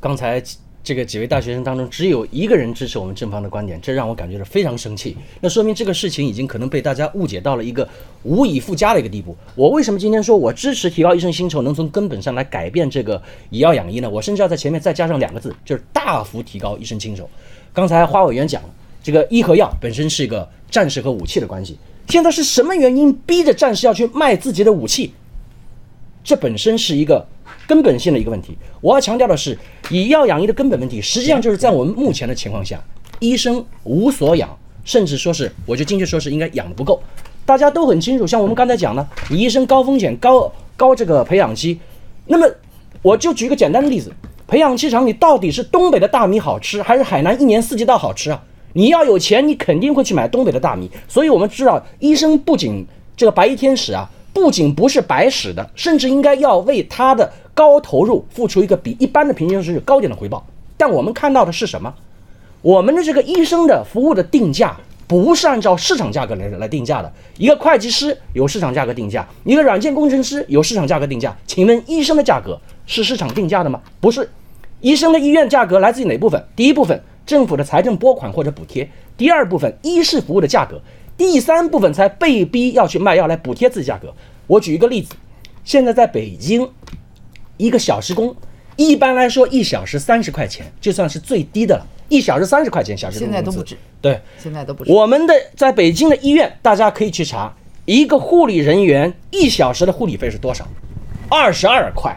刚才这个几位大学生当中只有一个人支持我们正方的观点，这让我感觉到非常生气。那说明这个事情已经可能被大家误解到了一个无以复加的一个地步。我为什么今天说我支持提高医生薪酬，能从根本上来改变这个以药养医呢？我甚至要在前面再加上两个字，就是大幅提高医生薪酬。刚才花委员讲了，这个医和药本身是一个战士和武器的关系，现在是什么原因逼着战士要去卖自己的武器？这本身是一个根本性的一个问题。我要强调的是，以药养医的根本问题，实际上就是在我们目前的情况下，医生无所养，甚至说是，我就进去说是应该养的不够。大家都很清楚，像我们刚才讲的，你医生高风险、高高这个培养期，那么我就举一个简单的例子，培养期长，你到底是东北的大米好吃，还是海南一年四季都好吃啊？你要有钱，你肯定会去买东北的大米。所以我们知道，医生不仅这个白衣天使啊。不仅不是白使的，甚至应该要为他的高投入付出一个比一般的平均收入高点的回报。但我们看到的是什么？我们的这个医生的服务的定价不是按照市场价格来来定价的。一个会计师有市场价格定价，一个软件工程师有市场价格定价。请问医生的价格是市场定价的吗？不是。医生的医院价格来自于哪部分？第一部分政府的财政拨款或者补贴，第二部分医事服务的价格。第三部分才被逼要去卖药来补贴自己价格。我举一个例子，现在在北京，一个小时工，一般来说一小时三十块钱，就算是最低的了，一小时三十块钱小时工现在都不止。对，现在都不止。我们的在北京的医院，大家可以去查，一个护理人员一小时的护理费是多少？二十二块。